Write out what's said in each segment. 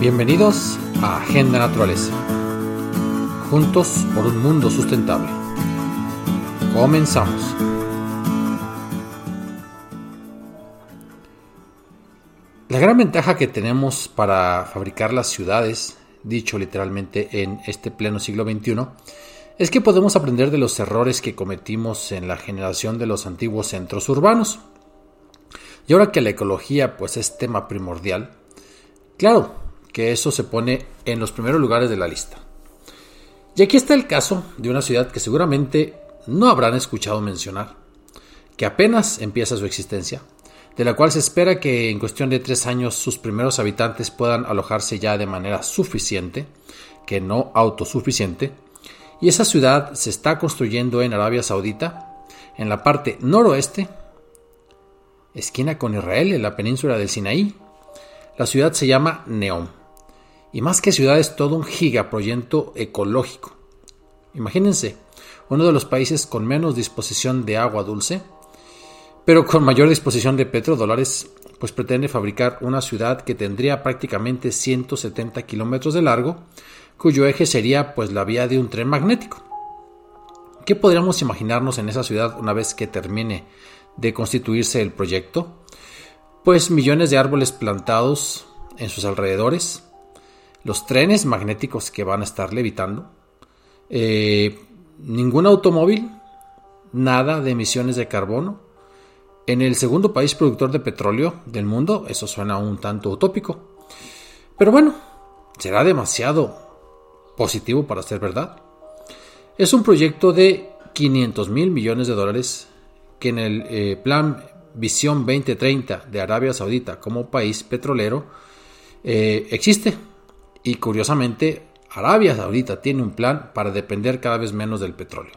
Bienvenidos a Agenda Naturaleza. Juntos por un mundo sustentable. Comenzamos. La gran ventaja que tenemos para fabricar las ciudades, dicho literalmente en este pleno siglo XXI, es que podemos aprender de los errores que cometimos en la generación de los antiguos centros urbanos. Y ahora que la ecología pues es tema primordial, claro que eso se pone en los primeros lugares de la lista. Y aquí está el caso de una ciudad que seguramente no habrán escuchado mencionar, que apenas empieza su existencia, de la cual se espera que en cuestión de tres años sus primeros habitantes puedan alojarse ya de manera suficiente, que no autosuficiente, y esa ciudad se está construyendo en Arabia Saudita, en la parte noroeste esquina con Israel, en la península del Sinaí. La ciudad se llama Neom. Y más que ciudad es todo un gigaproyecto ecológico. Imagínense, uno de los países con menos disposición de agua dulce, pero con mayor disposición de petrodólares, pues pretende fabricar una ciudad que tendría prácticamente 170 kilómetros de largo, cuyo eje sería pues la vía de un tren magnético. ¿Qué podríamos imaginarnos en esa ciudad una vez que termine de constituirse el proyecto? Pues millones de árboles plantados en sus alrededores, los trenes magnéticos que van a estar levitando, eh, ningún automóvil, nada de emisiones de carbono. En el segundo país productor de petróleo del mundo, eso suena un tanto utópico. Pero bueno, será demasiado positivo para ser verdad. Es un proyecto de 500 mil millones de dólares que en el eh, plan Visión 2030 de Arabia Saudita como país petrolero eh, existe. Y curiosamente, Arabia Saudita tiene un plan para depender cada vez menos del petróleo.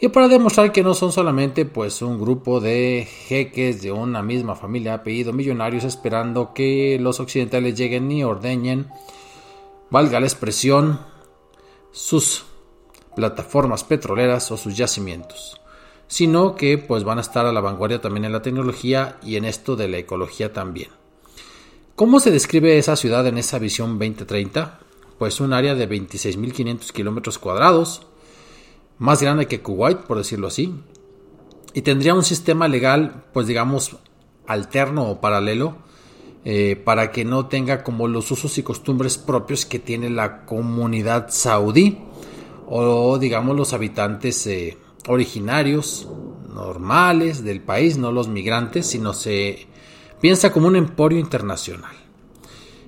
Y para demostrar que no son solamente pues un grupo de jeques de una misma familia apellido millonarios esperando que los occidentales lleguen y ordeñen, valga la expresión, sus plataformas petroleras o sus yacimientos sino que pues van a estar a la vanguardia también en la tecnología y en esto de la ecología también. ¿Cómo se describe esa ciudad en esa visión 2030? Pues un área de 26.500 kilómetros cuadrados, más grande que Kuwait, por decirlo así, y tendría un sistema legal, pues digamos, alterno o paralelo, eh, para que no tenga como los usos y costumbres propios que tiene la comunidad saudí o digamos los habitantes eh, originarios, normales del país, no los migrantes, sino se piensa como un emporio internacional.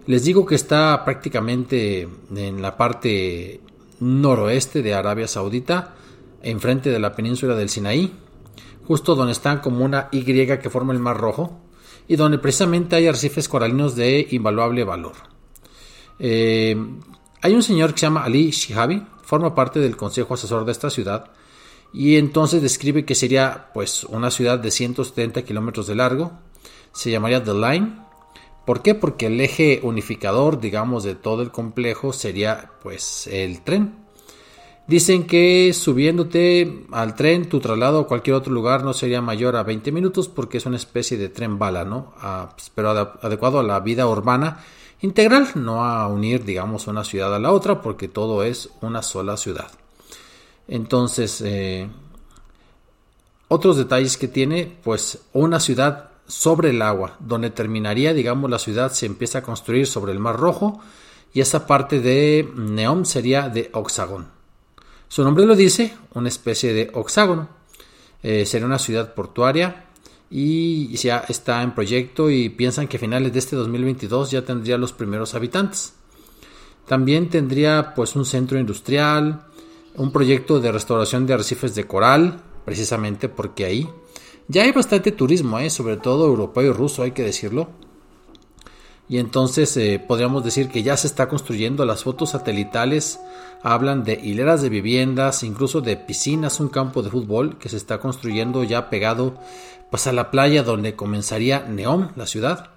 Les digo que está prácticamente en la parte noroeste de Arabia Saudita, enfrente de la península del Sinaí, justo donde está como una Y que forma el Mar Rojo y donde precisamente hay arrecifes coralinos de invaluable valor. Eh, hay un señor que se llama Ali Shihabi, forma parte del consejo asesor de esta ciudad y entonces describe que sería pues una ciudad de 170 kilómetros de largo, Se llamaría The Line. ¿Por qué? Porque el eje unificador, digamos, de todo el complejo sería pues el tren. Dicen que subiéndote al tren, tu traslado a cualquier otro lugar no sería mayor a 20 minutos porque es una especie de tren bala, ¿no? Pues, pero adecuado a la vida urbana integral, no a unir, digamos, una ciudad a la otra porque todo es una sola ciudad. Entonces, eh, otros detalles que tiene, pues una ciudad sobre el agua, donde terminaría, digamos, la ciudad se empieza a construir sobre el Mar Rojo y esa parte de Neom sería de Oxagon. Su nombre lo dice, una especie de oxágono. Eh, sería una ciudad portuaria y ya está en proyecto y piensan que a finales de este 2022 ya tendría los primeros habitantes. También tendría pues un centro industrial, un proyecto de restauración de arrecifes de coral, precisamente porque ahí ya hay bastante turismo, ¿eh? sobre todo europeo y ruso, hay que decirlo. Y entonces eh, podríamos decir que ya se está construyendo. Las fotos satelitales hablan de hileras de viviendas, incluso de piscinas, un campo de fútbol que se está construyendo ya pegado pues a la playa donde comenzaría Neom, la ciudad.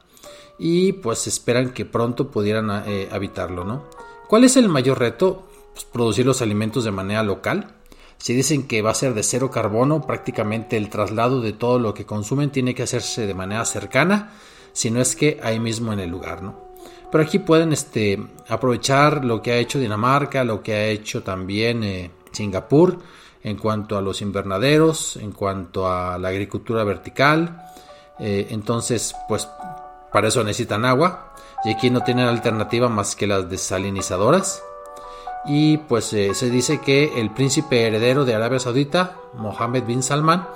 Y pues esperan que pronto pudieran eh, habitarlo, ¿no? ¿Cuál es el mayor reto? Pues producir los alimentos de manera local. Si dicen que va a ser de cero carbono, prácticamente el traslado de todo lo que consumen tiene que hacerse de manera cercana si no es que ahí mismo en el lugar, ¿no? Pero aquí pueden este, aprovechar lo que ha hecho Dinamarca, lo que ha hecho también eh, Singapur en cuanto a los invernaderos, en cuanto a la agricultura vertical. Eh, entonces, pues para eso necesitan agua y aquí no tienen alternativa más que las desalinizadoras. Y pues eh, se dice que el príncipe heredero de Arabia Saudita, Mohammed bin Salman,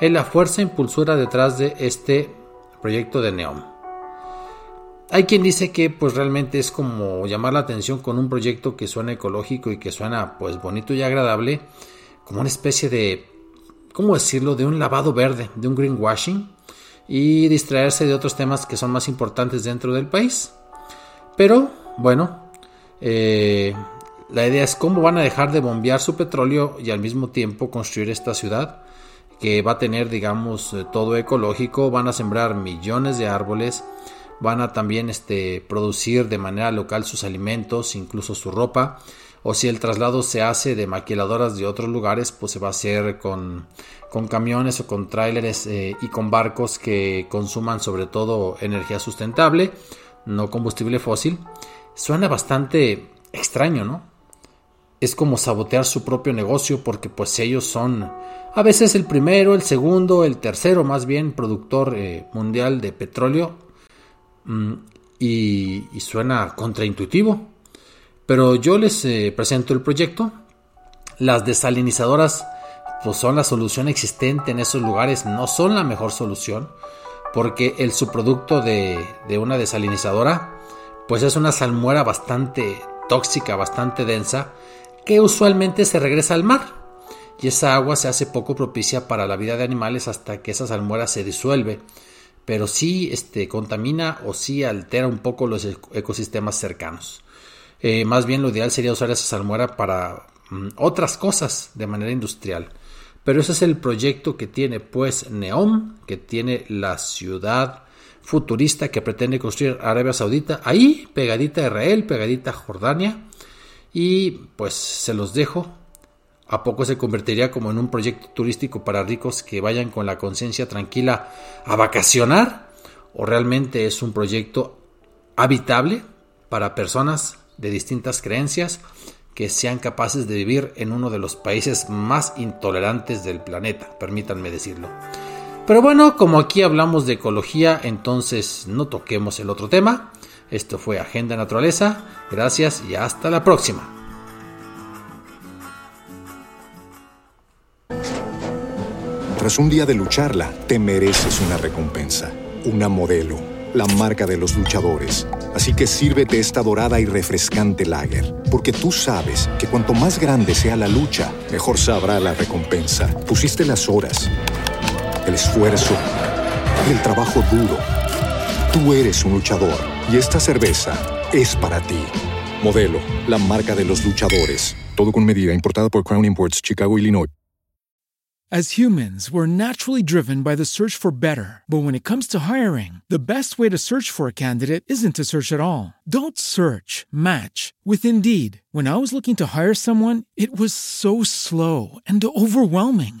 es la fuerza impulsora detrás de este proyecto de Neom. Hay quien dice que pues realmente es como llamar la atención con un proyecto que suena ecológico y que suena pues bonito y agradable, como una especie de, ¿cómo decirlo?, de un lavado verde, de un greenwashing y distraerse de otros temas que son más importantes dentro del país. Pero bueno, eh, la idea es cómo van a dejar de bombear su petróleo y al mismo tiempo construir esta ciudad que va a tener, digamos, eh, todo ecológico, van a sembrar millones de árboles, van a también este, producir de manera local sus alimentos, incluso su ropa, o si el traslado se hace de maquiladoras de otros lugares, pues se va a hacer con, con camiones o con tráileres eh, y con barcos que consuman sobre todo energía sustentable, no combustible fósil. Suena bastante extraño, ¿no? Es como sabotear su propio negocio porque pues ellos son a veces el primero, el segundo, el tercero más bien productor eh, mundial de petróleo mm, y, suena contraintuitivo. Pero yo les eh, presento el proyecto. Las desalinizadoras pues son la solución existente en esos lugares, no son la mejor solución porque el subproducto de, de una desalinizadora pues es una salmuera bastante tóxica, bastante densa que usualmente se regresa al mar y esa agua se hace poco propicia para la vida de animales hasta que esa salmuera se disuelve, pero sí este, contamina o sí altera un poco los ecosistemas cercanos. Eh, más bien lo ideal sería usar esa salmuera para mm, otras cosas de manera industrial. Pero ese es el proyecto que tiene pues Neom, que tiene la ciudad futurista que pretende construir Arabia Saudita, ahí pegadita a Israel, pegadita a Jordania, y pues se los dejo. A poco se convertiría como en un proyecto turístico para ricos que vayan con la conciencia tranquila a vacacionar o realmente es un proyecto habitable para personas de distintas creencias que sean capaces de vivir en uno de los países más intolerantes del planeta, permítanme decirlo. Pero bueno, como aquí hablamos de ecología, entonces no toquemos el otro tema. Esto fue Agenda Naturaleza. Gracias y hasta la próxima. Tras un día de lucharla, te mereces una recompensa, una modelo, la marca de los luchadores. Así que sírvete esta dorada y refrescante lager, porque tú sabes que cuanto más grande sea la lucha, mejor sabrá la recompensa. Pusiste las horas, el esfuerzo, el trabajo duro. Tú eres un luchador y esta cerveza es para ti. Modelo, la marca de los luchadores. Todo con medida, importada por Crown Imports, Chicago, Illinois. As humans, we're naturally driven by the search for better. But when it comes to hiring, the best way to search for a candidate isn't to search at all. Don't search, match with Indeed. When I was looking to hire someone, it was so slow and overwhelming.